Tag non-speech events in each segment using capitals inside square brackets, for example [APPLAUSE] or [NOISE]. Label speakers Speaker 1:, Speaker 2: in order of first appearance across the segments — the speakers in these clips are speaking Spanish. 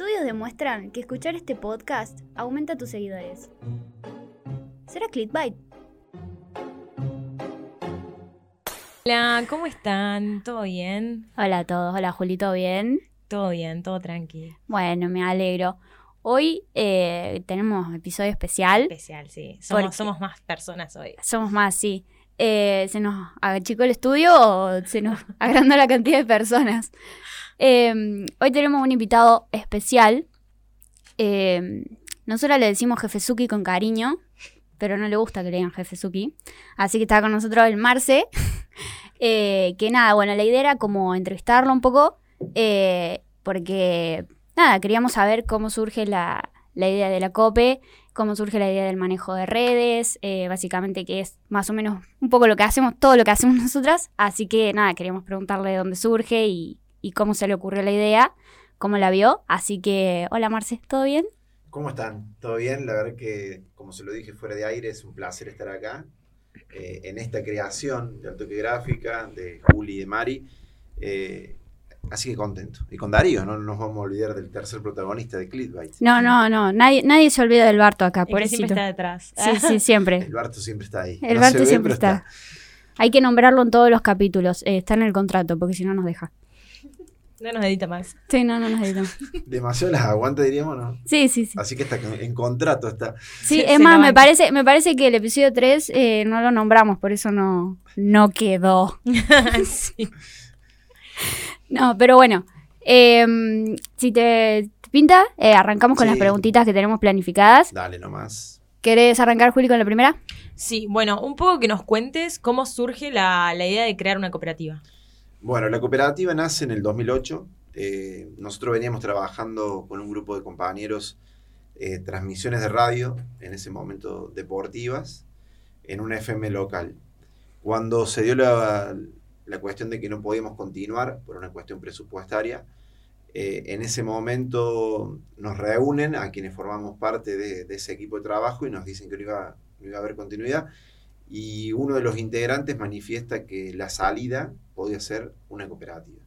Speaker 1: Estudios demuestran que escuchar este podcast aumenta tus seguidores. ¿Será clickbait?
Speaker 2: Hola, ¿cómo están? ¿Todo bien?
Speaker 1: Hola a todos, hola Julito, ¿bien?
Speaker 2: Todo bien, todo tranquilo.
Speaker 1: Bueno, me alegro. Hoy eh, tenemos episodio especial.
Speaker 2: Especial, sí. Somos más personas hoy.
Speaker 1: Somos más, sí. Eh, ¿Se nos achicó el estudio o se nos [LAUGHS] agrandó la cantidad de personas? Eh, hoy tenemos un invitado especial. Eh, nosotros le decimos Jefezuki con cariño, pero no le gusta que le digan Jefezuki. Así que está con nosotros el Marce. [LAUGHS] Eh, que nada, bueno, la idea era como entrevistarlo un poco, eh, porque nada, queríamos saber cómo surge la, la idea de la COPE, cómo surge la idea del manejo de redes, eh, básicamente que es más o menos un poco lo que hacemos, todo lo que hacemos [LAUGHS] nosotras. Así que nada, queríamos preguntarle de dónde surge y, y cómo se le ocurrió la idea, cómo la vio. Así que, hola Marce, ¿todo bien?
Speaker 3: ¿Cómo están? ¿Todo bien? La verdad que, como se lo dije fuera de aire, es un placer estar acá eh, en esta creación de Altoque Gráfica, de Juli y de Mari. Eh, así que contento. Y con Darío, no nos vamos a olvidar del tercer protagonista de Clickbait.
Speaker 1: No, no, no, nadie, nadie se olvida del Barto acá, por
Speaker 2: siempre está detrás.
Speaker 1: Sí, sí, [LAUGHS] siempre.
Speaker 3: El Barto siempre está ahí.
Speaker 1: El
Speaker 3: No
Speaker 1: Barto
Speaker 3: ve,
Speaker 1: siempre está. Hay que nombrarlo en todos los capítulos. eh, está en el contrato, porque si no nos deja.
Speaker 2: No nos edita más.
Speaker 1: Sí, no, no nos editamos. [LAUGHS]
Speaker 3: Demasiado las aguanta, diríamos, ¿no?
Speaker 1: Sí, sí, sí.
Speaker 3: Así que está en contrato está.
Speaker 1: Sí, es más, me parece, me parece que el episodio 3 eh, no lo nombramos, por eso no, no quedó. [LAUGHS]
Speaker 2: sí.
Speaker 1: No, pero bueno. eh, si te pinta, eh, arrancamos con
Speaker 3: Sí.
Speaker 1: las preguntitas que tenemos planificadas.
Speaker 3: Dale nomás.
Speaker 1: ¿Querés arrancar, Juli, con la primera?
Speaker 2: Sí, bueno, un poco que nos cuentes cómo surge la, la idea de crear una cooperativa.
Speaker 3: Bueno, la cooperativa nace en el 2008. Eh, nosotros veníamos trabajando con un grupo de compañeros eh, transmisiones de radio, en ese momento deportivas, en una FM local. Cuando se dio la, la cuestión de que no podíamos continuar por una cuestión presupuestaria, eh, en ese momento nos reúnen a quienes formamos parte de, ese equipo de trabajo y nos dicen que no iba, no iba a haber continuidad. Y uno de los integrantes manifiesta que la salida podía ser una cooperativa.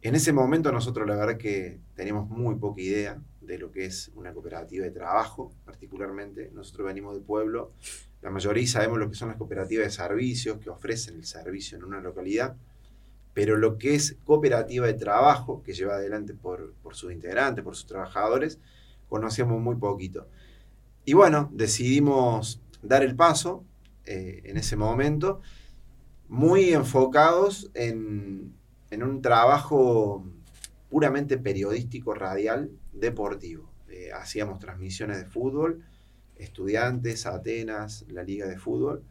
Speaker 3: En ese momento nosotros la verdad que teníamos muy poca idea de lo que es una cooperativa de trabajo, particularmente. Nosotros venimos del pueblo, la mayoría sabemos lo que son las cooperativas de servicios, que ofrecen el servicio en una localidad, pero lo que es cooperativa de trabajo, que lleva adelante por, por sus integrantes, por sus trabajadores, conocíamos muy poquito. Y bueno, decidimos dar el paso eh, en ese momento, muy enfocados en, en un trabajo puramente periodístico, radial, deportivo. Eh, hacíamos transmisiones de fútbol, estudiantes, Atenas, la liga de fútbol.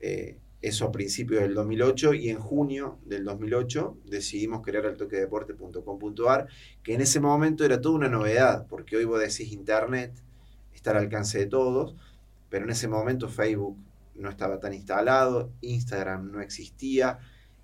Speaker 3: Eh, eso a principios del 2008 y en junio del 2008 decidimos crear altoquedeporte.com.ar, que en ese momento era toda una novedad, porque hoy vos decís internet, está al alcance de todos, pero en ese momento Facebook no estaba tan instalado, Instagram no existía,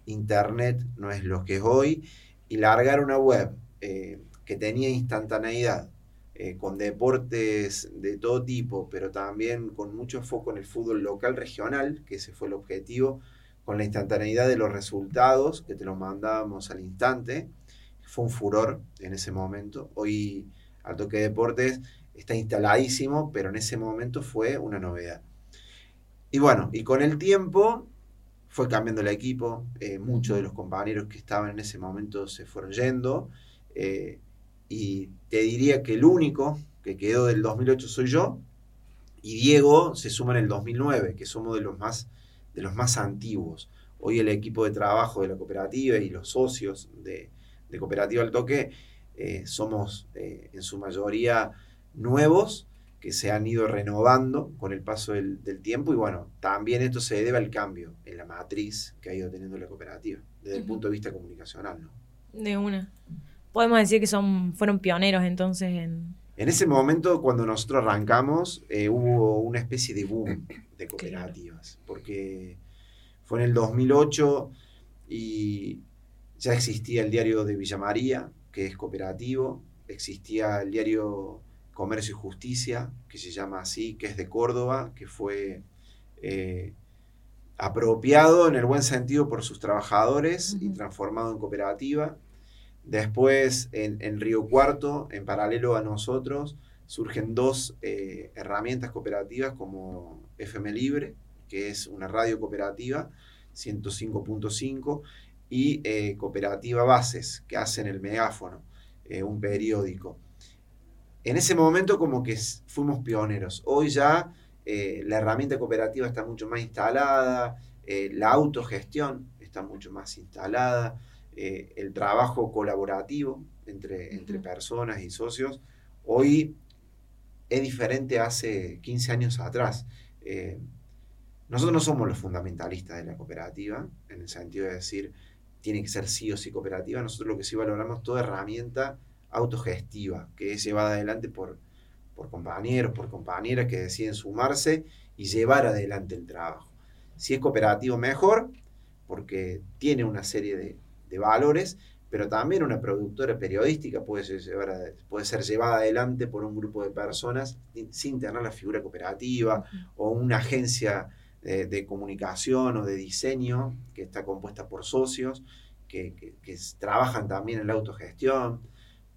Speaker 3: Internet no es lo que es hoy, y largar una web eh, que tenía instantaneidad, eh, con deportes de todo tipo, pero también con mucho foco en el fútbol local regional, que ese fue el objetivo, con la instantaneidad de los resultados, que te los mandábamos al instante, fue un furor en ese momento. Hoy al toque de deportes está instaladísimo, pero en ese momento fue una novedad. Y bueno, y con el tiempo fue cambiando el equipo, eh, muchos de los compañeros que estaban en ese momento se fueron yendo, eh, y te diría que el único que quedó del 2008 soy yo, y Diego se suma en el 2009, que somos de los más, de los más antiguos. Hoy el equipo de trabajo de la cooperativa y los socios de, de Cooperativa al Toque eh, somos eh, en su mayoría nuevos que se han ido renovando con el paso del, del, tiempo y bueno, también esto se debe al cambio en la matriz que ha ido teniendo la cooperativa desde el punto de vista comunicacional. ¿no?
Speaker 2: De una. Podemos decir que son, fueron pioneros entonces en...
Speaker 3: En ese momento, cuando nosotros arrancamos, eh, hubo una especie de boom de cooperativas, porque fue en el 2008 y ya existía el diario de Villa María, que es cooperativo, existía el diario Comercio y Justicia, que se llama así, que es de Córdoba, que fue eh, apropiado en el buen sentido por sus trabajadores y transformado en cooperativa. Después, en, en Río Cuarto, en paralelo a nosotros, surgen dos eh, herramientas cooperativas como FM Libre, que es una radio cooperativa, 105.5, y eh, Cooperativa Bases, que hacen el megáfono, eh, un periódico. En ese momento como que fuimos pioneros. Hoy ya la herramienta cooperativa está mucho más instalada, la autogestión está mucho más instalada, el trabajo colaborativo entre, entre personas y socios. Hoy es diferente hace 15 años atrás. Eh, nosotros no somos los fundamentalistas de la cooperativa, en el sentido de decir, tiene que ser sí o sí cooperativa. Nosotros lo que sí valoramos toda herramienta autogestiva, que es llevada adelante por, por compañeros, por compañeras que deciden sumarse y llevar adelante el trabajo. Si es cooperativo, mejor, porque tiene una serie de, de valores, pero también una productora periodística puede ser, puede ser llevada adelante por un grupo de personas sin tener la figura cooperativa o una agencia de, comunicación o de diseño que está compuesta por socios que, trabajan también en la autogestión,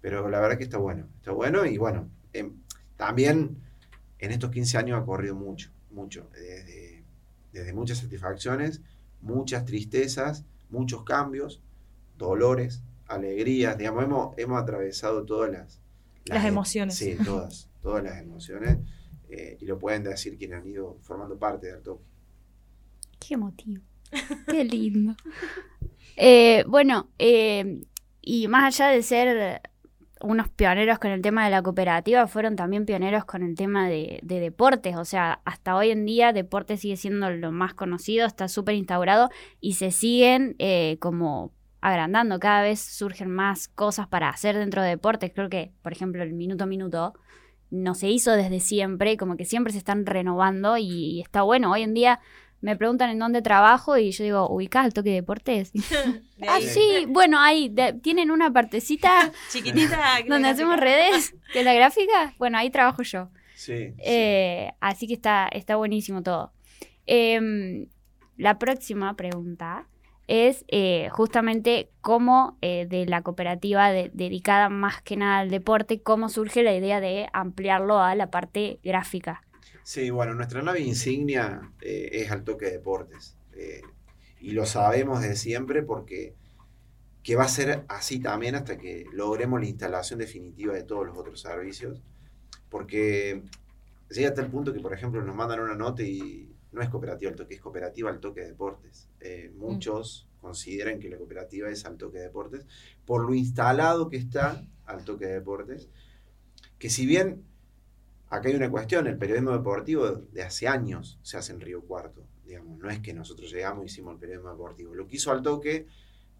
Speaker 3: pero la verdad que está bueno, está bueno y bueno, em, también en estos 15 años ha corrido mucho, mucho, desde, desde muchas satisfacciones, muchas tristezas, muchos cambios, dolores, alegrías, digamos, hemos, hemos atravesado todas las,
Speaker 2: las, emociones.
Speaker 3: Sí, [LAUGHS] todas, todas las emociones. Eh, y lo pueden decir quienes han ido formando parte del toque.
Speaker 1: Qué emotivo. Qué lindo. [LAUGHS] Eh, bueno, eh, y más allá de ser unos pioneros con el tema de la cooperativa, fueron también pioneros con el tema de, de deportes. O sea, hasta hoy en día deporte sigue siendo lo más conocido, está súper instaurado y se siguen como agrandando, cada vez surgen más cosas para hacer dentro de deportes. Creo que, por ejemplo, el minuto a minuto no se hizo desde siempre, como que siempre se están renovando y, está bueno. Hoy en día me preguntan en dónde trabajo y yo digo, ¿ubicás el toque de deportes? [LAUGHS] ah, sí, bueno, ahí tienen una partecita [LAUGHS]
Speaker 2: chiquitita [LAUGHS]
Speaker 1: donde hacemos redes, que es la gráfica. Bueno, ahí trabajo yo.
Speaker 3: Sí.
Speaker 1: Eh, así que está, está buenísimo todo. Em, la próxima pregunta es eh, justamente cómo eh, de la cooperativa dedicada más que nada al deporte, cómo surge la idea de ampliarlo a la parte gráfica.
Speaker 3: Sí, bueno, nuestra nave insignia eh, es al toque de deportes. y lo sabemos de siempre porque que va a ser así también hasta que logremos la instalación definitiva de todos los otros servicios. Porque llega hasta el punto que, por ejemplo, nos mandan una nota y no es cooperativa al toque, es cooperativa al toque de deportes. Eh, mm. muchos consideran que la cooperativa es al toque de deportes por lo instalado que está al toque de deportes, que si bien acá hay una cuestión, el periodismo deportivo de hace años se hace en Río Cuarto, digamos, no es que nosotros llegamos y hicimos el periodismo deportivo, lo que hizo al toque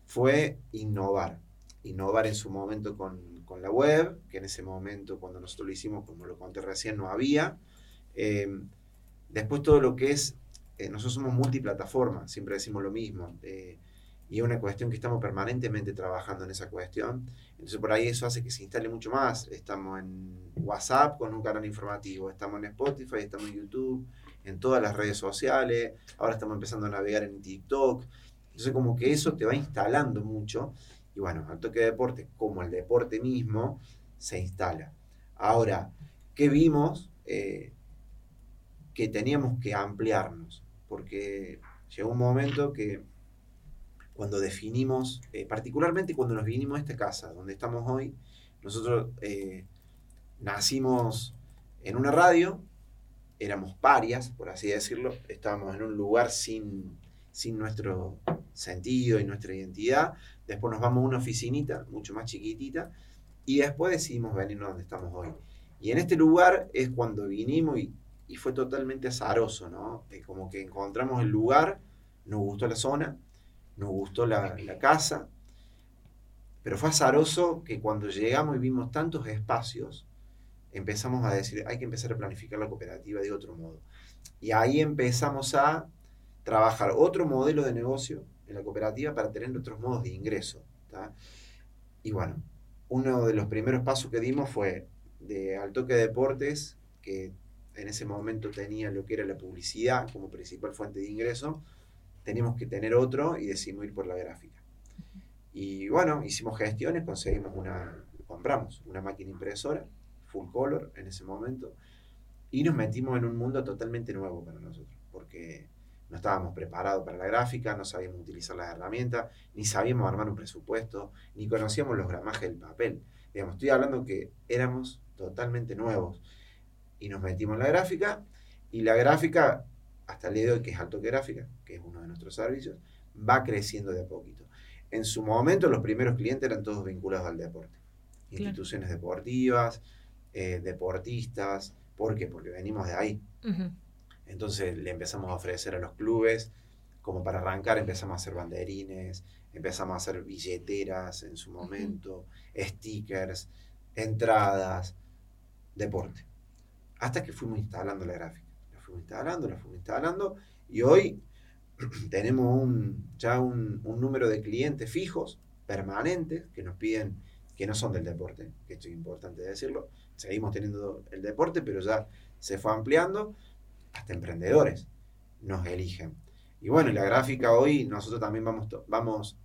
Speaker 3: fue innovar, innovar en su momento con, con la web, que en ese momento cuando nosotros lo hicimos, como lo conté recién, no había. Eh, Después todo lo que es, eh, nosotros somos multiplataforma, siempre decimos lo mismo, eh, y es una cuestión que estamos permanentemente trabajando en esa cuestión. Entonces por ahí eso hace que se instale mucho más. Estamos en WhatsApp con un canal informativo, estamos en Spotify, estamos en YouTube, en todas las redes sociales, ahora estamos empezando a navegar en TikTok. Entonces como que eso te va instalando mucho y bueno, al toque de deporte, como el deporte mismo, se instala. Ahora, ¿qué vimos? Eh, que teníamos que ampliarnos, porque llegó un momento que cuando definimos, eh, particularmente cuando nos vinimos a esta casa, donde estamos hoy, nosotros eh, nacimos en una radio, éramos parias, por así decirlo, estábamos en un lugar sin, sin nuestro sentido y nuestra identidad, después nos vamos a una oficinita mucho más chiquitita y después decidimos venirnos donde estamos hoy. Y en este lugar es cuando vinimos y y fue totalmente azaroso, ¿no? como que encontramos el lugar, nos gustó la zona, nos gustó la, casa, pero fue azaroso que cuando llegamos y vimos tantos espacios, empezamos a decir, hay que empezar a planificar la cooperativa de otro modo. Y ahí empezamos a trabajar otro modelo de negocio en la cooperativa para tener otros modos de ingreso. Y bueno, uno de los primeros pasos que dimos fue de al toque de deportes, que en ese momento tenía lo que era la publicidad como principal fuente de ingreso, teníamos que tener otro y decidimos ir por la gráfica. Y bueno, hicimos gestiones, conseguimos una, compramos una máquina impresora, full color en ese momento, y nos metimos en un mundo totalmente nuevo para nosotros, porque no estábamos preparados para la gráfica, no sabíamos utilizar las herramientas, ni sabíamos armar un presupuesto, ni conocíamos los gramajes del papel. Digamos, estoy hablando que éramos totalmente nuevos. Y nos metimos en la gráfica, y la gráfica, hasta el día de hoy, que es Alto Gráfica, que es uno de nuestros servicios, va creciendo de a poquito. En su momento, los primeros clientes eran todos vinculados al deporte. Instituciones deportivas, eh, deportistas. ¿Por qué? Porque venimos de ahí. Entonces le empezamos a ofrecer a los clubes, como para arrancar, empezamos a hacer banderines, empezamos a hacer billeteras en su momento, stickers, entradas, deporte. Hasta que fuimos instalando la gráfica. La fuimos instalando, la fuimos instalando, y hoy [CLEARS THROAT] tenemos ya un, número de clientes fijos, permanentes, que nos piden, que no son del deporte, que esto es importante decirlo. Seguimos teniendo el deporte, pero ya se fue ampliando hasta emprendedores nos eligen. Y bueno, la gráfica hoy nosotros también vamos, vamos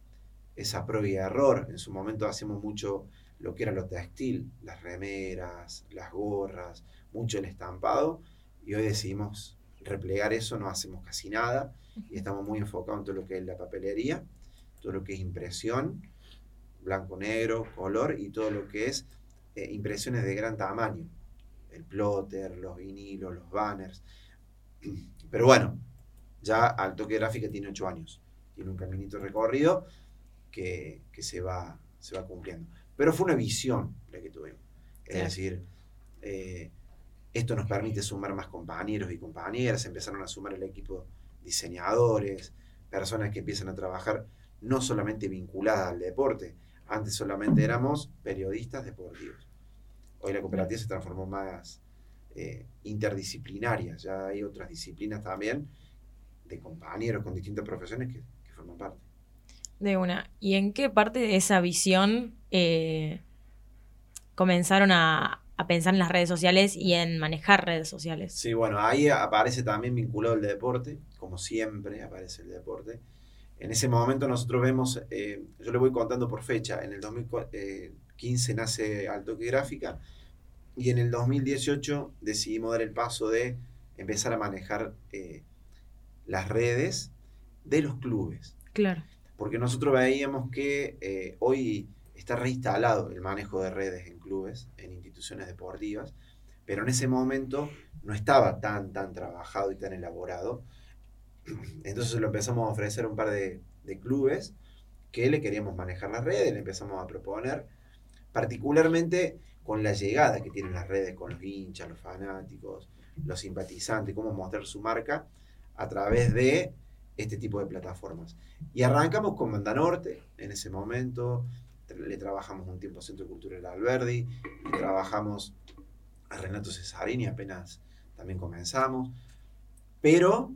Speaker 3: esa prueba y error. En su momento hacemos mucho lo que era lo textil, las remeras, las gorras, mucho el estampado. Y hoy decidimos replegar eso, no hacemos casi nada. Y estamos muy enfocados en todo lo que es la papelería, todo lo que es impresión, blanco, negro, color y todo lo que es eh, impresiones de gran tamaño. El plotter, los vinilos, los banners. [CLEARS THROAT] Pero bueno, ya al toque gráfica tiene ocho años. Tiene un caminito recorrido que, se, va, se va cumpliendo. Pero fue una visión la que tuvimos. Es decir, eh, esto nos permite sumar más compañeros y compañeras, empezaron a sumar el equipo diseñadores, personas que empiezan a trabajar no solamente vinculadas al deporte, antes solamente éramos periodistas deportivos. Hoy la cooperativa se transformó más eh, interdisciplinarias. Ya hay otras disciplinas también de compañeros con distintas profesiones que, forman parte.
Speaker 2: De una. ¿Y en qué parte de esa visión eh, comenzaron a, pensar en las redes sociales y en manejar redes sociales?
Speaker 3: Sí, bueno, ahí aparece también vinculado el deporte, como siempre aparece el deporte. En ese momento nosotros vemos, eh, yo le voy contando por fecha, en el 2015 nace Alto Gráfica, y en el 2018 decidimos dar el paso de empezar a manejar eh, las redes de los clubes.
Speaker 2: Claro.
Speaker 3: Porque nosotros veíamos que eh, hoy está reinstalado el manejo de redes en clubes, en instituciones deportivas, pero en ese momento no estaba tan, tan trabajado y tan elaborado. [CLEARS THROAT] Entonces lo empezamos a ofrecer a un par de, de clubes que le queríamos manejar las redes, le empezamos a proponer, particularmente con la llegada que tienen las redes con los hinchas, los fanáticos, los simpatizantes, cómo mostrar su marca a través de este tipo de plataformas. Y arrancamos con Banda Norte en ese momento, le trabajamos un tiempo a Centro Cultural Alberdi, le trabajamos a Renato Cesarini, apenas también comenzamos, pero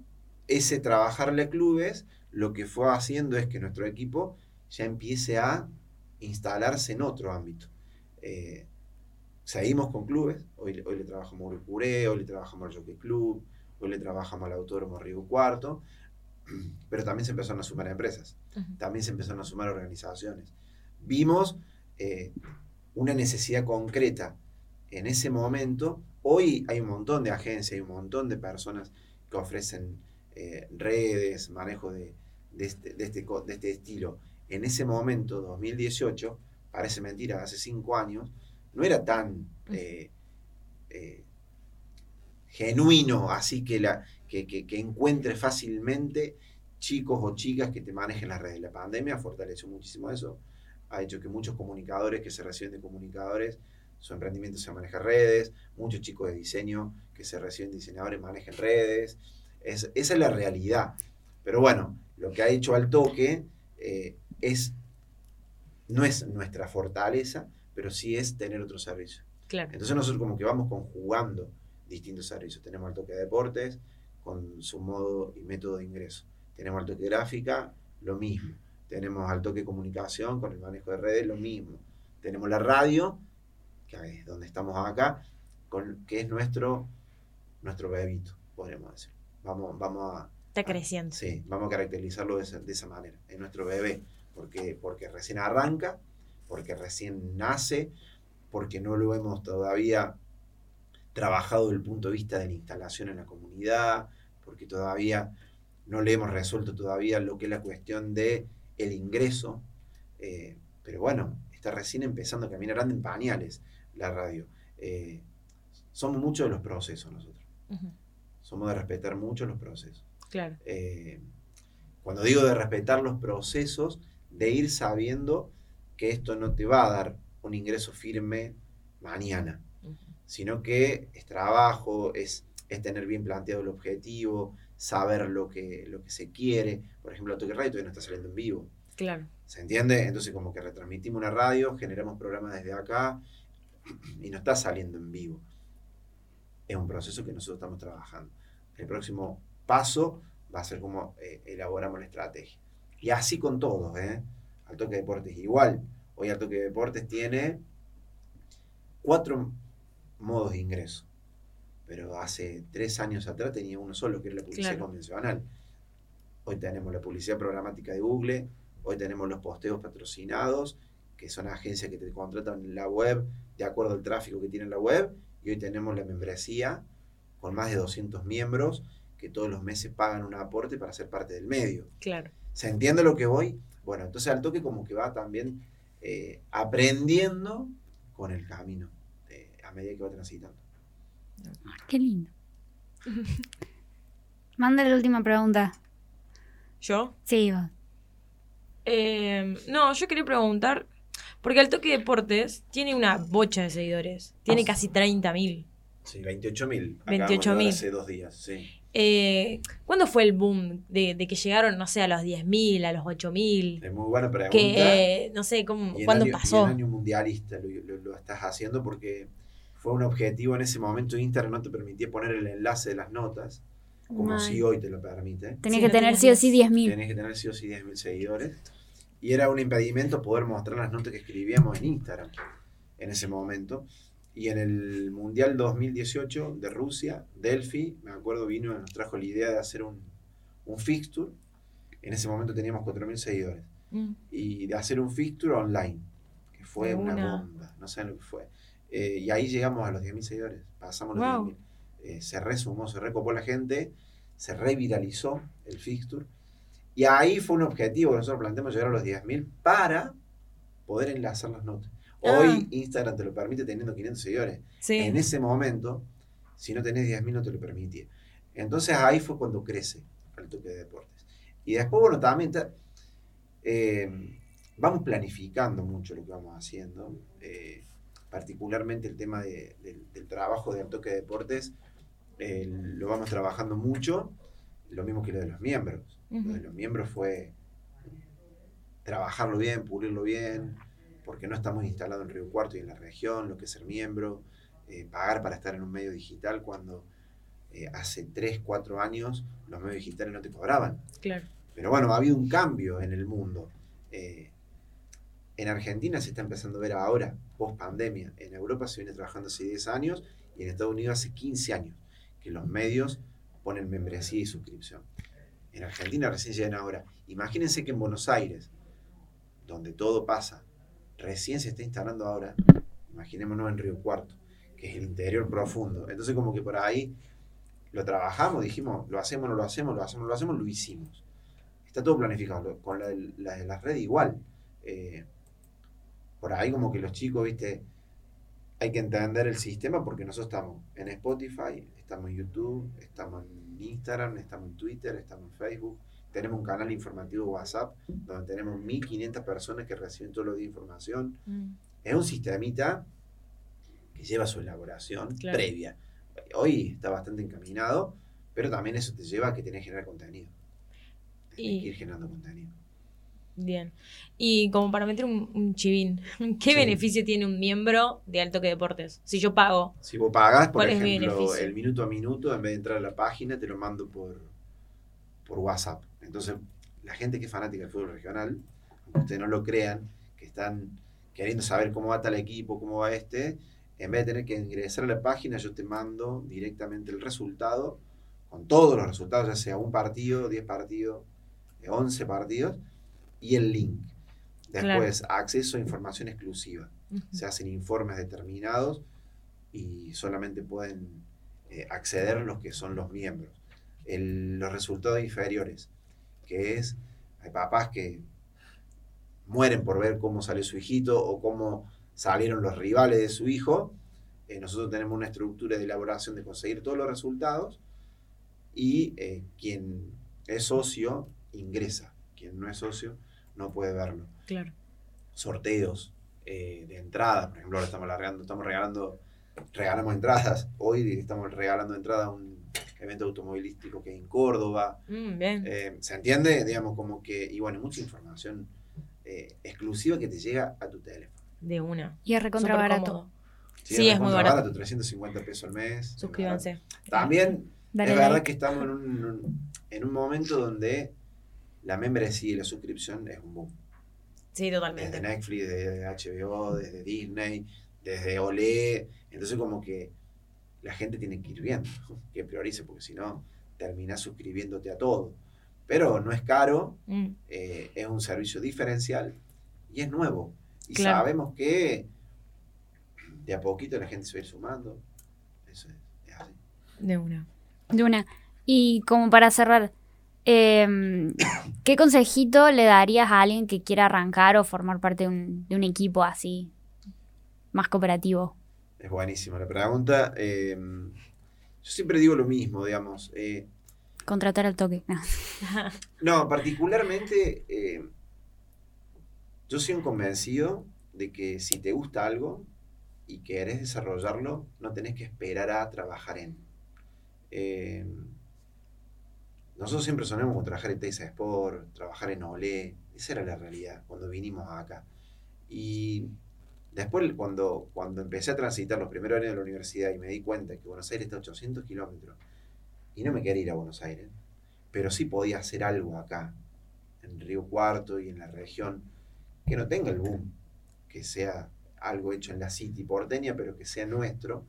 Speaker 3: ese trabajarle a clubes lo que fue haciendo es que nuestro equipo ya empiece a instalarse en otro ámbito. Eh, seguimos con clubes. Hoy, hoy le trabajamos al Curé, hoy le trabajamos al Jockey Club, hoy le trabajamos al Autódromo Río Cuarto. Pero también se empezaron a sumar empresas, también se empezaron a sumar organizaciones. Vimos eh, una necesidad concreta en ese momento. Hoy hay un montón de agencias, hay un montón de personas que ofrecen eh, redes, manejo de, este, de, este, de este estilo. En ese momento, 2018, parece mentira, hace cinco años, no era tan eh, eh, genuino, así que, la, que, que, encuentre fácilmente chicos o chicas que te manejen las redes. La pandemia fortaleció muchísimo eso, ha hecho que muchos comunicadores que se reciben de comunicadores, su emprendimiento se maneja redes, muchos chicos de diseño que se reciben diseñadores manejen redes. esa es la realidad. Pero bueno, lo que ha hecho al toque eh, es, no es nuestra fortaleza, pero sí es tener otro servicio.
Speaker 2: Claro.
Speaker 3: Entonces nosotros como que vamos conjugando distintos servicios. Tenemos el toque de deportes con su modo y método de ingreso. Tenemos el toque gráfica, lo mismo. Tenemos al toque comunicación con el manejo de redes, lo mismo. Tenemos la radio, que es donde estamos acá, con, que es nuestro, nuestro bebito, podríamos decir. Vamos, vamos a...
Speaker 2: Está creciendo.
Speaker 3: sí, vamos a caracterizarlo de esa, de esa manera. Es nuestro bebé porque, porque recién arranca, porque recién nace, porque no lo hemos todavía trabajado desde el punto de vista de la instalación en la comunidad, porque todavía no le hemos resuelto todavía lo que es la cuestión de el ingreso. eh, pero bueno, está recién empezando a caminar anda en pañales la radio. Eh, somos muchos de los procesos nosotros. Somos de respetar mucho los procesos.
Speaker 2: Claro.
Speaker 3: Eh, cuando digo de respetar los procesos, de ir sabiendo que esto no te va a dar un ingreso firme mañana, sino que es trabajo, es, es tener bien planteado el objetivo, saber lo que, lo que se quiere. Por ejemplo, Toque Radio todavía no está saliendo en vivo.
Speaker 2: Claro.
Speaker 3: ¿Se entiende? Entonces como que retransmitimos una radio, generamos programas desde acá [CLEARS THROAT] y no está saliendo en vivo. Es un proceso que nosotros estamos trabajando. El próximo paso va a ser como eh, elaboramos la estrategia. Y así con todos, ¿eh? Al Toque Deportes igual. Hoy Al Toque Deportes tiene cuatro modos de ingreso. Pero hace tres años atrás tenía uno solo, que era la publicidad
Speaker 2: Claro.
Speaker 3: convencional. Hoy tenemos la publicidad programática de Google, hoy tenemos los posteos patrocinados, que son agencias que te contratan en la web de acuerdo al tráfico que tiene la web, y hoy tenemos la membresía con más de 200 miembros que todos los meses pagan un aporte para ser parte del medio.
Speaker 2: Claro.
Speaker 3: ¿Se entiende lo que voy? Bueno, entonces al toque como que va también eh, aprendiendo con el camino a medida que va transitando.
Speaker 1: Qué lindo. [LAUGHS] Manda la última pregunta.
Speaker 2: ¿Yo?
Speaker 1: Sí, vos.
Speaker 2: Eh, no, yo quería preguntar, porque el Toque Deportes tiene una bocha de seguidores. Tiene
Speaker 3: Ah, sí.
Speaker 2: casi 30.000.
Speaker 3: Sí, 28.000.
Speaker 2: 28.000.
Speaker 3: Hace dos días, sí.
Speaker 2: Eh, ¿Cuándo fue el boom de, de que llegaron, no sé, a los 10.000, a los 8.000?
Speaker 3: Es muy buena pregunta.
Speaker 2: Que, eh, no sé, cómo,
Speaker 3: Y
Speaker 2: ¿cuándo
Speaker 3: año- y
Speaker 2: pasó?
Speaker 3: en año mundialista lo, lo- lo estás haciendo porque fue un objetivo en ese momento. Instagram no te permitía poner el enlace de las notas, como
Speaker 1: Ay.
Speaker 3: si hoy te lo permite.
Speaker 1: Tenés
Speaker 2: Sí,
Speaker 1: que tener
Speaker 2: tenías
Speaker 1: sí o sí
Speaker 2: 10.
Speaker 1: 10.000.
Speaker 3: Tenés que tener sí o sí 10.000 seguidores. Y era un impedimento poder mostrar las notas que escribíamos en Instagram en ese momento. Y en el Mundial 2018 de Rusia, Delphi, me acuerdo, vino y nos trajo la idea de hacer un, un fixture. En ese momento teníamos 4.000 seguidores.
Speaker 2: Mm,
Speaker 3: Y de hacer un fixture online, que fue una,
Speaker 2: una.
Speaker 3: bomba, no saben lo que fue. Eh, y ahí llegamos a los 10.000 seguidores, pasamos los
Speaker 2: Wow.
Speaker 3: 10.000. Eh, se resumó, se recopó la gente, se reviralizó el fixture. Y ahí fue un objetivo que nosotros planteamos llegar a los 10.000 para poder enlazar las notas. Hoy
Speaker 2: Ah.
Speaker 3: Instagram te lo permite teniendo 500 seguidores.
Speaker 2: sí.
Speaker 3: En ese momento, si no tenés 10.000 no te lo permitía. Entonces ahí fue cuando crece el toque de deportes. Y después, bueno, también ta- eh, vamos planificando mucho lo que vamos haciendo. eh, particularmente el tema de- del- del trabajo del toque de deportes, eh, lo vamos trabajando mucho, lo mismo que lo de los miembros. Lo de los miembros fue trabajarlo bien, pulirlo bien, porque no estamos instalados en Río Cuarto y en la región, lo que es ser miembro, eh, pagar para estar en un medio digital cuando eh, hace 3, 4 años los medios digitales no te cobraban.
Speaker 2: Claro.
Speaker 3: Pero bueno, ha habido un cambio en el mundo. Eh, en Argentina se está empezando a ver ahora, post pandemia. En Europa se viene trabajando hace 10 años y en Estados Unidos hace 15 años que los medios ponen membresía y suscripción. En Argentina recién llegan ahora. Imagínense que en Buenos Aires, donde todo pasa, recién se está instalando ahora, imaginémonos en Río Cuarto, que es el interior profundo. Entonces como que por ahí lo trabajamos, dijimos, lo hacemos, no lo hacemos, lo hacemos, lo hacemos, lo hicimos. Está todo planificado. Con la, la de las redes igual. Eh, por ahí como que los chicos, viste, hay que entender el sistema porque nosotros estamos en Spotify, estamos en YouTube, estamos en Instagram, estamos en Twitter, estamos en Facebook. Tenemos un canal informativo WhatsApp donde tenemos 1500 personas que reciben todos los días información.
Speaker 2: Mm,
Speaker 3: Es un sistemita que lleva su elaboración
Speaker 2: Claro.
Speaker 3: previa. Hoy está bastante encaminado, pero también eso te lleva a que tenés que generar contenido. Tenés
Speaker 2: Y-
Speaker 3: que ir generando contenido.
Speaker 2: Bien. Y como para meter un, un chivín, [LAUGHS] ¿qué
Speaker 3: Sí.
Speaker 2: beneficio tiene un miembro de Alto que Deportes? Si yo pago.
Speaker 3: Si vos pagás, por
Speaker 2: ¿Cuál es mi
Speaker 3: ejemplo, el minuto a minuto, en vez de entrar a la página, te lo mando por, por WhatsApp. Entonces, la gente que es fanática del fútbol regional, aunque ustedes no lo crean, que están queriendo saber cómo va tal equipo, cómo va este, en vez de tener que ingresar a la página, yo te mando directamente el resultado, con todos los resultados, ya sea un partido, 10 partidos, eh, 11 partidos, y el link. Después, acceso a información exclusiva. Se hacen informes determinados y solamente pueden eh, acceder los que son los miembros. El- los resultados inferiores, que es, hay papás que mueren por ver cómo salió su hijito o cómo salieron los rivales de su hijo. Eh, nosotros tenemos una estructura de elaboración de conseguir todos los resultados y eh, quien es socio ingresa, quien no es socio no puede verlo
Speaker 2: Claro.
Speaker 3: sorteos eh, de entradas. Por ejemplo, ahora estamos regalando, estamos regalando, regalamos entradas. Hoy estamos regalando entradas a un evento automovilístico que hay en Córdoba.
Speaker 2: Mm, bien.
Speaker 3: Eh, ¿Se entiende? Digamos, como que, y bueno, mucha información eh, exclusiva que te llega a tu teléfono.
Speaker 2: de una.
Speaker 1: Y es recontra barato.
Speaker 2: cómodo. Sí, es muy
Speaker 3: recontra
Speaker 2: barato.
Speaker 3: 350 pesos al mes.
Speaker 2: Suscríbanse.
Speaker 3: También
Speaker 1: Dale
Speaker 3: es verdad
Speaker 1: like.
Speaker 3: que estamos en un, en un momento donde la membresía y la suscripción es un boom.
Speaker 2: Sí,
Speaker 3: desde
Speaker 2: totalmente.
Speaker 3: Netflix, desde HBO, desde Disney, desde Olé. Entonces como que la gente tiene que ir viendo, [LAUGHS] que priorice, porque si no, terminás suscribiéndote a todo. Pero no es caro,
Speaker 2: Mm,
Speaker 3: eh, es un servicio diferencial y es nuevo. Y
Speaker 2: Claro.
Speaker 3: sabemos que de a poquito la gente se va a ir sumando. Eso es, es así.
Speaker 2: de una.
Speaker 1: De una. Y como para cerrar, em, ¿qué consejito le darías a alguien que quiera arrancar o formar parte de un, de un equipo así, más cooperativo?
Speaker 3: Es buenísima la pregunta. Eh, yo siempre digo lo mismo, digamos. eh,
Speaker 1: Contratar al toque. No. [LAUGHS]
Speaker 3: No, particularmente eh, yo soy un convencido de que si te gusta algo y querés desarrollarlo, no tenés que esperar a trabajar en. Nosotros siempre sonamos con trabajar en Teisa Sport, trabajar en Olé, esa era la realidad cuando vinimos acá. Y después cuando, cuando empecé a transitar los primeros años de la universidad y me di cuenta que Buenos Aires está a 800 kilómetros y no me quería ir a Buenos Aires, pero sí podía hacer algo acá, en Río Cuarto y en la región, que no tenga el boom, que sea algo hecho en la City porteña, pero que sea nuestro,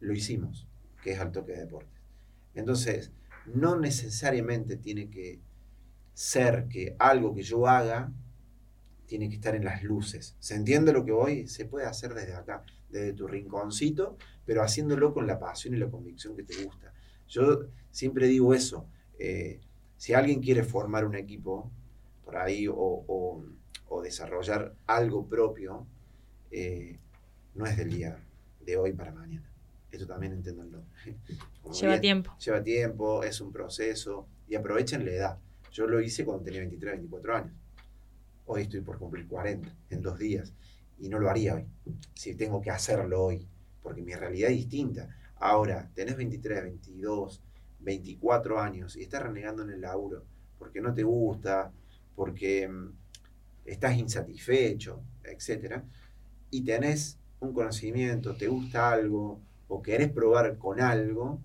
Speaker 3: lo hicimos, que es al toque de deportes. Entonces, no necesariamente tiene que ser que algo que yo haga tiene que estar en las luces. ¿Se entiende lo que voy? Se puede hacer desde acá, desde tu rinconcito, pero haciéndolo con la pasión y la convicción que te gusta. Yo siempre digo eso. eh, si alguien quiere formar un equipo por ahí o, desarrollar algo propio, eh, no es del día de hoy para mañana. Esto también enténdanlo. [LAUGHS] Como
Speaker 2: Lleva
Speaker 3: bien,
Speaker 2: tiempo.
Speaker 3: Lleva tiempo, es un proceso y aprovechen la edad. Yo lo hice cuando tenía 23, 24 años. Hoy estoy por cumplir 40 en dos días y no lo haría hoy. Si tengo que hacerlo hoy, porque mi realidad es distinta. Ahora, tenés 23, 22, 24 años y estás renegando en el laburo porque no te gusta, porque mm, estás insatisfecho, etc. Y tenés un conocimiento, te gusta algo o querés probar con algo,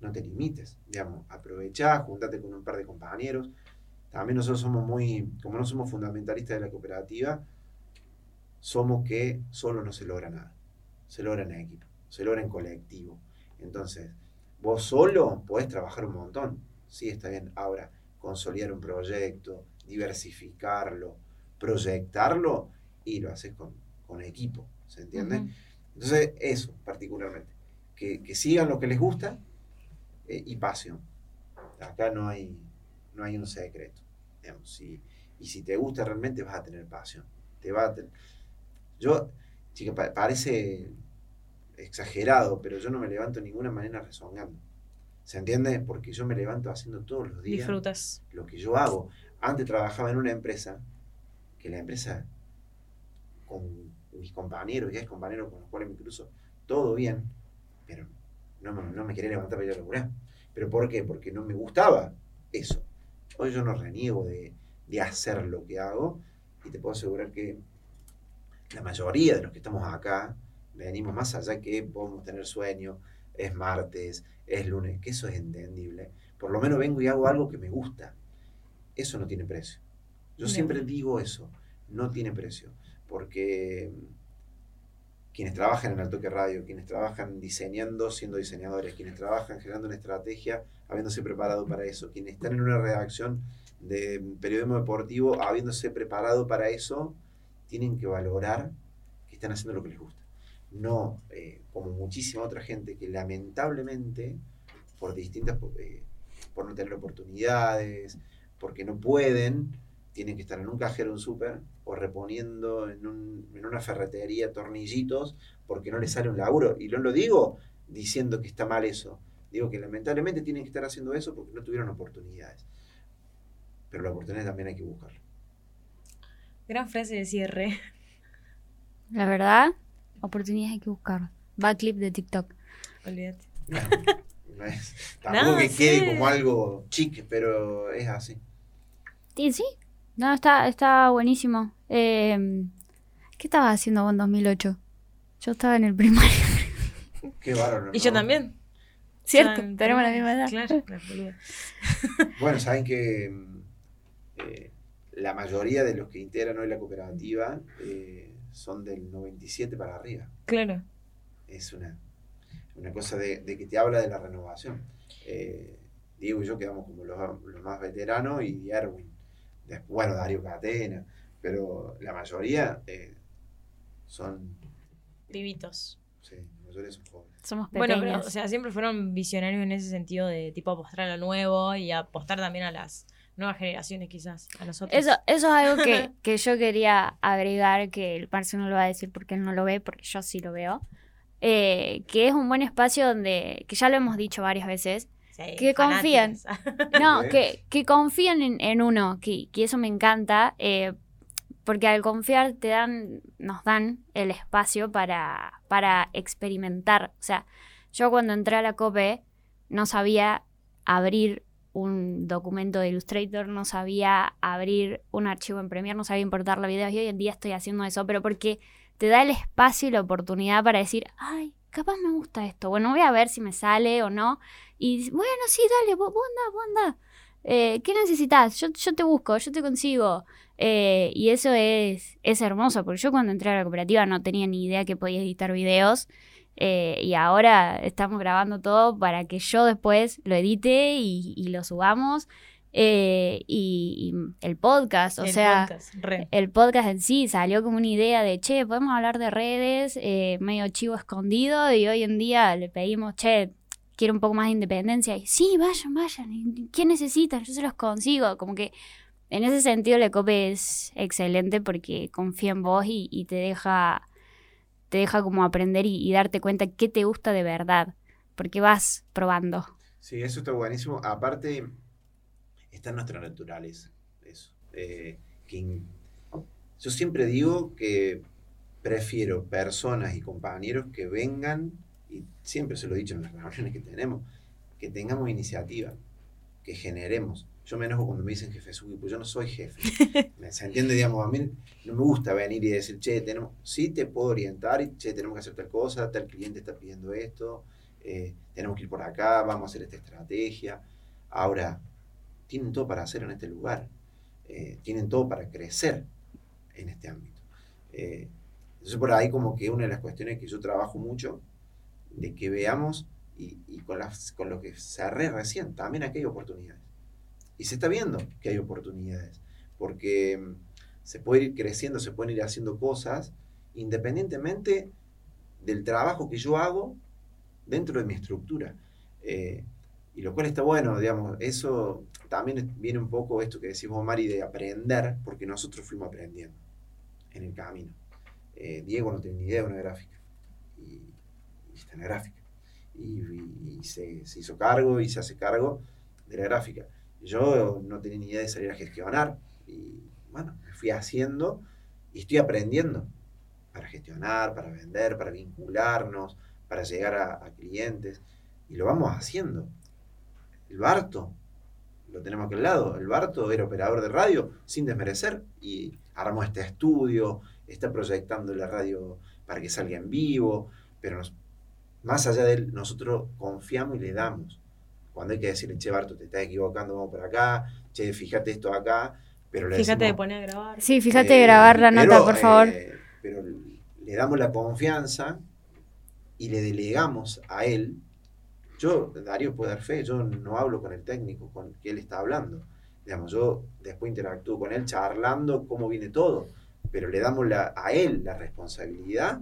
Speaker 3: no te limites, digamos, aprovechá, juntate con un par de compañeros. También nosotros somos muy, como no somos fundamentalistas de la cooperativa, somos que solo no se logra nada. Se logra en equipo, se logra en colectivo. Entonces, vos solo podés trabajar un montón. Sí, está bien. Ahora, consolidar un proyecto, diversificarlo, proyectarlo y lo haces con, con equipo. ¿Se entiende?
Speaker 2: Ujú.
Speaker 3: Entonces, eso particularmente. Que, que sigan lo que les gusta eh, y pasión. Acá no hay, no hay un secreto. digamos, si- y si te gusta realmente vas a tener pasión. Te va a ten- Yo, chica, pa- parece exagerado, pero yo no me levanto de ninguna manera rezongando. ¿Se entiende? Porque yo me levanto haciendo todos los días
Speaker 2: Disfrutas.
Speaker 3: lo que yo hago. Antes trabajaba en una empresa, que la empresa, con mis compañeros y ex compañeros con los cuales me cruzo, todo bien, pero no, me- no me quería levantar para ir a laburar. ¿Pero por qué? Porque no me gustaba eso. Hoy yo no reniego de, de hacer lo que hago y te puedo asegurar que la mayoría de los que estamos acá venimos más allá que podemos tener sueño, es martes, es lunes, que eso es entendible. Por lo menos vengo y hago algo que me gusta. Eso no tiene precio. Yo
Speaker 2: Bien.
Speaker 3: siempre digo eso, no tiene precio, porque quienes trabajan en Altoque Radio, quienes trabajan diseñando, siendo diseñadores, quienes trabajan generando una estrategia, habiéndose preparado para eso, quienes están en una redacción de periodismo deportivo, habiéndose preparado para eso, tienen que valorar que están haciendo lo que les gusta. No eh, como muchísima otra gente que lamentablemente, por distintas, eh, por no tener oportunidades, porque no pueden, tienen que estar en un cajero, un súper, o reponiendo en, un, en, una ferretería tornillitos porque no les sale un laburo. Y no lo digo diciendo que está mal eso. Digo que lamentablemente tienen que estar haciendo eso porque no tuvieron oportunidades. Pero la oportunidad también hay que buscarla.
Speaker 2: Gran frase de cierre.
Speaker 1: La verdad, oportunidades hay que buscar. Va clip de TikTok.
Speaker 2: Olvídate.
Speaker 3: No, es, [LAUGHS] tampoco
Speaker 2: No,
Speaker 3: que quede como algo chique, pero es así.
Speaker 1: Sí, sí. No, está, está buenísimo. Eh, ¿Qué estabas haciendo vos en 2008? Yo estaba en el primario. [LAUGHS]
Speaker 3: Qué bárbaro.
Speaker 2: Y yo también.
Speaker 1: ¿Cierto? Tenemos la misma edad.
Speaker 2: Claro, claro. [LAUGHS]
Speaker 3: Bueno, saben que mm, eh, la mayoría de los que integran hoy la cooperativa eh, son del 97 para arriba.
Speaker 2: Claro.
Speaker 3: Es una, una cosa de, de que te habla de la renovación. Eh, Diego y yo quedamos como los, los más veteranos y Erwin. Después, bueno, Dario Catena, pero la mayoría eh, son,
Speaker 2: Vivitos.
Speaker 3: sí, la mayoría son jóvenes.
Speaker 1: Somos
Speaker 2: Bueno,
Speaker 1: pequeños.
Speaker 2: pero, o sea, siempre fueron visionarios en ese sentido de tipo apostar a lo nuevo y apostar también a las nuevas generaciones quizás, a nosotros.
Speaker 1: Eso, eso es algo que, [LAUGHS] que yo quería agregar, que el Marcio no lo va a decir porque él no lo ve, porque yo sí lo veo. Eh, que es un buen espacio donde, que ya lo hemos dicho varias veces,
Speaker 2: Sí,
Speaker 1: que confían. [LAUGHS] no, que, que confían en, en uno, que, que eso me encanta, eh, porque al confiar te dan, nos dan el espacio para, para experimentar. O sea, yo cuando entré a la COPE no sabía abrir un documento de Illustrator, no sabía abrir un archivo en Premiere, no sabía importar los videos y hoy en día estoy haciendo eso, pero porque te da el espacio y la oportunidad para decir, ay, capaz me gusta esto, bueno, voy a ver si me sale o no. Y bueno, sí, dale, vos, vos andá, vos andá. Eh, ¿Qué necesitas? Yo, yo te busco, yo te consigo. Eh, y eso es, es hermoso, porque yo cuando entré a la cooperativa no tenía ni idea que podía editar videos. eh, y ahora estamos grabando todo para que yo después lo edite y, y lo subamos. Eh, y, y el podcast, o
Speaker 2: El
Speaker 1: sea,
Speaker 2: podcast,
Speaker 1: el podcast en sí salió como una idea de, che, podemos hablar de redes, eh, medio chivo escondido, y hoy en día le pedimos, che, quiero un poco más de independencia, y sí, vayan, vayan, ¿y ¿qué necesitan? Yo se los consigo, como que en ese sentido la COPE es excelente porque confía en vos y, te deja te deja como aprender y, darte cuenta qué te gusta de verdad, porque vas probando.
Speaker 3: Sí, eso está buenísimo. Aparte, está en nuestra naturaleza. Eso. Eh, que yo siempre digo que prefiero personas y compañeros que vengan, y siempre se lo he dicho en las reuniones que tenemos, que tengamos iniciativa, que generemos. Yo me enojo cuando me dicen jefe suyo, pues yo no soy jefe. [LAUGHS] ¿Me- ¿Se entiende? Digamos, a mí no me gusta venir y decir, che, tenemos, sí te puedo orientar, y che, tenemos que hacer tal cosa, tal cliente está pidiendo esto, eh, tenemos que ir por acá, vamos a hacer esta estrategia. Ahora, tienen todo para hacer en este lugar, eh, tienen todo para crecer en este ámbito. Eh, entonces, por ahí como que una de las cuestiones que yo trabajo mucho, de que veamos, y, y con, las, con lo que cerré recién, también aquí hay oportunidades. Y se está viendo que hay oportunidades, porque mm, se puede ir creciendo, se pueden ir haciendo cosas, independientemente del trabajo que yo hago dentro de mi estructura. Eh, y lo cual está bueno, digamos, eso también viene un poco esto que decimos, Mari, de aprender, porque nosotros fuimos aprendiendo en el camino. Eh, Diego no tiene ni idea de una gráfica, la gráfica. Y, se, se hizo cargo y se hace cargo de la gráfica. Yo no tenía ni idea de salir a gestionar, y bueno, me fui haciendo y estoy aprendiendo para gestionar, para vender, para vincularnos, para llegar a, clientes, y lo vamos haciendo. El Barto, lo tenemos aquí al lado, el Barto era operador de radio sin desmerecer y armó este estudio, está proyectando la radio para que salga en vivo, pero nos- más allá de él, nosotros confiamos y le damos. Cuando hay que decirle, che, Barto, te estás equivocando, vamos por acá, che, fíjate esto acá, pero le
Speaker 2: Fíjate de
Speaker 3: decimos,
Speaker 2: poner a grabar.
Speaker 1: Sí, fíjate de
Speaker 3: eh,
Speaker 1: grabar la nota,
Speaker 3: pero,
Speaker 1: por favor.
Speaker 3: eh, pero le damos la confianza y le delegamos a él. Yo, Darío puede dar fe, yo no hablo con el técnico con que él está hablando. Digamos, yo después interactúo con él charlando cómo viene todo, pero le damos la- a él la responsabilidad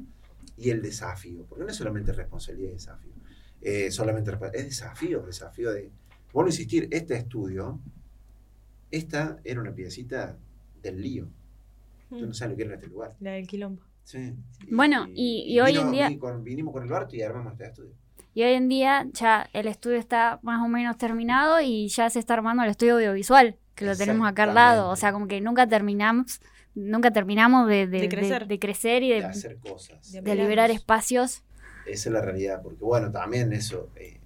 Speaker 3: y el desafío, porque no es solamente responsabilidad y desafío, eh, solamente es desafío, desafío de, vuelvo a insistir, este estudio, esta era una piecita del lío, yo no sé lo que era en este lugar.
Speaker 2: La del quilombo.
Speaker 3: Sí.
Speaker 1: Bueno, y- y hoy en día-
Speaker 3: con- vinimos con el Barto y armamos este estudio.
Speaker 1: Y hoy en día ya el estudio está más o menos terminado y ya se está armando el estudio audiovisual, que lo tenemos acá al lado. O sea, como que nunca terminamos, nunca terminamos de, de-
Speaker 2: De crecer.
Speaker 1: de- de crecer y
Speaker 3: De
Speaker 1: de,
Speaker 3: hacer cosas.
Speaker 2: De
Speaker 1: de liberar espacios.
Speaker 3: Esa es la realidad, porque bueno, también eso, eh,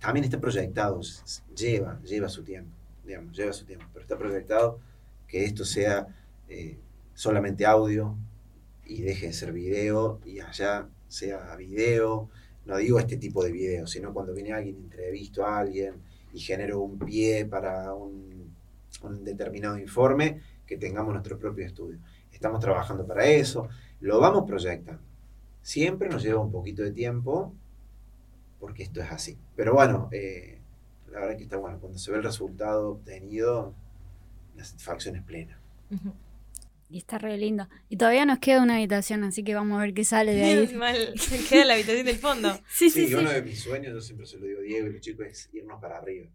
Speaker 3: también está proyectado, lleva, lleva su tiempo, digamos, lleva su tiempo, pero está proyectado que esto sea eh, solamente audio y deje de ser video y allá sea video, no digo este tipo de video, sino cuando viene alguien, entrevisto a alguien y genero un pie para un, un determinado informe, que tengamos nuestro propio estudio. Estamos trabajando para eso, lo vamos proyectando. Siempre nos lleva un poquito de tiempo, porque esto es así. Pero bueno, eh, la verdad que está bueno. Cuando se ve el resultado obtenido, la satisfacción es plena.
Speaker 1: Y está re lindo. Y todavía nos queda una habitación, así que vamos a ver qué sale de ahí.
Speaker 2: Mal. Queda la habitación del fondo. [LAUGHS]
Speaker 1: Sí,
Speaker 3: Sí,
Speaker 1: sí, sí.
Speaker 3: uno de mis sueños, yo siempre se lo digo a Diego y los chicos, es irnos para arriba.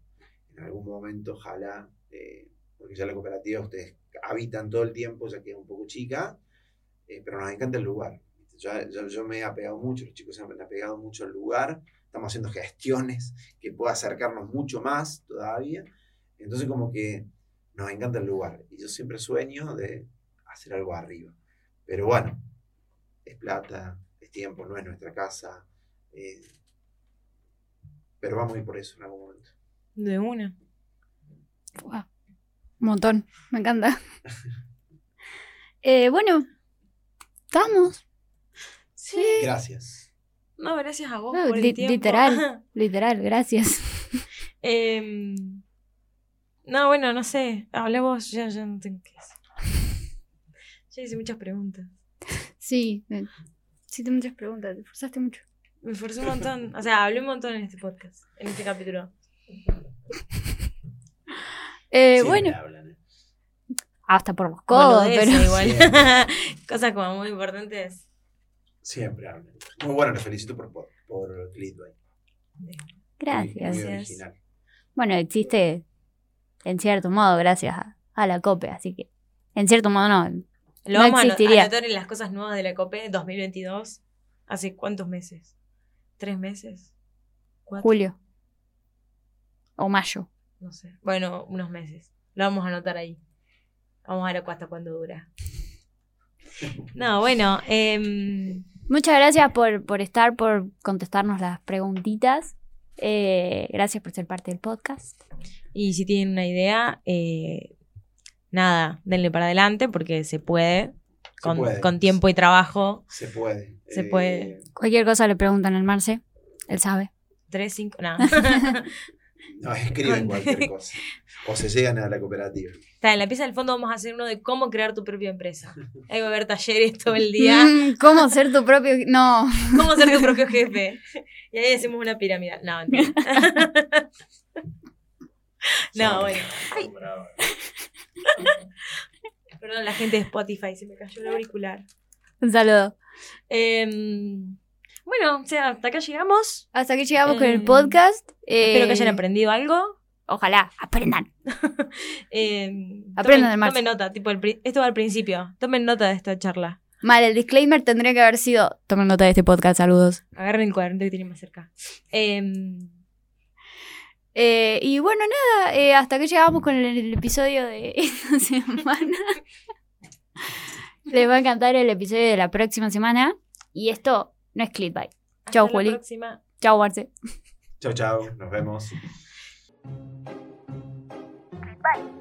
Speaker 3: En algún momento, ojalá, eh, porque ya la cooperativa ustedes habitan todo el tiempo, ya queda un poco chica, eh, pero nos encanta el lugar. Yo, yo- yo me he apegado mucho, los chicos se han apegado mucho al lugar, estamos haciendo gestiones que pueda acercarnos mucho más todavía. Entonces como que nos encanta el lugar. Y yo siempre sueño de hacer algo arriba. Pero bueno, es plata, es tiempo, no es nuestra casa. eh, pero vamos a ir por eso en algún momento.
Speaker 2: De una.
Speaker 1: Un montón, me encanta. Eh, bueno, estamos.
Speaker 2: Sí.
Speaker 3: Gracias.
Speaker 2: No, gracias a vos
Speaker 1: No,
Speaker 2: por el
Speaker 1: li-
Speaker 2: tiempo.
Speaker 1: literal. [LAUGHS] Literal, gracias.
Speaker 2: Em, no, bueno, no sé. Habla vos, ya, ya no tengo qué decir. Ya hice muchas preguntas.
Speaker 1: Sí, eh, sí, te muchas preguntas, te esforzaste mucho.
Speaker 2: Me esforcé un montón. O sea, hablé un montón en este podcast, en este capítulo.
Speaker 1: Eh, bueno,
Speaker 3: hablan, ¿eh?
Speaker 1: hasta por los codos, pero. [LAUGHS]
Speaker 2: igual. [LAUGHS] Cosas como muy importantes.
Speaker 3: Siempre hablan. Muy bueno, les felicito por, por, por. Muy-
Speaker 1: Gracias.
Speaker 3: Muy,
Speaker 2: Gracias.
Speaker 3: original.
Speaker 1: Bueno, existe en cierto modo gracias a, a la COPE, así que en cierto modo no.
Speaker 2: Lo
Speaker 1: No
Speaker 2: vamos
Speaker 1: existiría.
Speaker 2: a anotar en las cosas nuevas de la COPE 2022. ¿Hace cuántos meses? ¿Tres meses? ¿Cuatro?
Speaker 1: Julio. O mayo.
Speaker 2: No sé. Bueno, unos meses. Lo vamos a anotar ahí. Vamos a ver hasta cuándo dura. No, bueno. em,
Speaker 1: Muchas gracias por, por estar, por contestarnos las preguntitas. Eh, gracias por ser parte del podcast.
Speaker 2: y si tienen una idea, eh, nada, denle para adelante porque se puede.
Speaker 3: Se
Speaker 2: Con,
Speaker 3: puede.
Speaker 2: con tiempo y trabajo.
Speaker 3: Se puede.
Speaker 2: Se
Speaker 3: Eh,
Speaker 2: puede.
Speaker 1: Cualquier cosa le preguntan al Marce, él sabe.
Speaker 2: Tres, cinco, no. [LAUGHS]
Speaker 3: No, [LAUGHS] escriben cualquier [LAUGHS] cosa. O se llegan a la cooperativa.
Speaker 2: Está, en la pieza del fondo vamos a hacer uno de cómo crear tu propia empresa. [LAUGHS] Ahí va a haber talleres todo el día.
Speaker 1: Mm, ¿Cómo ser tu propio.? No.
Speaker 2: ¿Cómo ser tu propio jefe? Y ahí hacemos una pirámide. No. No,
Speaker 3: Son-
Speaker 2: bueno. Perdón, la gente de Spotify, se me cayó el auricular.
Speaker 1: Un saludo.
Speaker 2: Em, bueno, o sea, hasta acá llegamos.
Speaker 1: Hasta aquí llegamos con el
Speaker 2: Eh,
Speaker 1: podcast.
Speaker 2: Espero que
Speaker 1: Eh,
Speaker 2: hayan aprendido algo.
Speaker 1: Ojalá, aprendan. [LAUGHS]
Speaker 2: Em,
Speaker 1: Aprendan
Speaker 2: tomen, tomen nota, tipo, el esto va al principio. Tomen nota de esta charla.
Speaker 1: Mal, el disclaimer tendría que haber sido. Tomen nota de este podcast, saludos.
Speaker 2: Agarren el cuaderno que tienen más cerca. Em,
Speaker 1: Eh, y bueno, nada, eh, hasta aquí llegamos con el, el episodio de [LAUGHS] esta semana. [LAUGHS] Les va a encantar el episodio de la próxima semana. Y esto no es clickbait. Chau, Juli.
Speaker 2: Próxima.
Speaker 1: Chau, Arce.
Speaker 3: Chao chau. Nos vemos. Bye.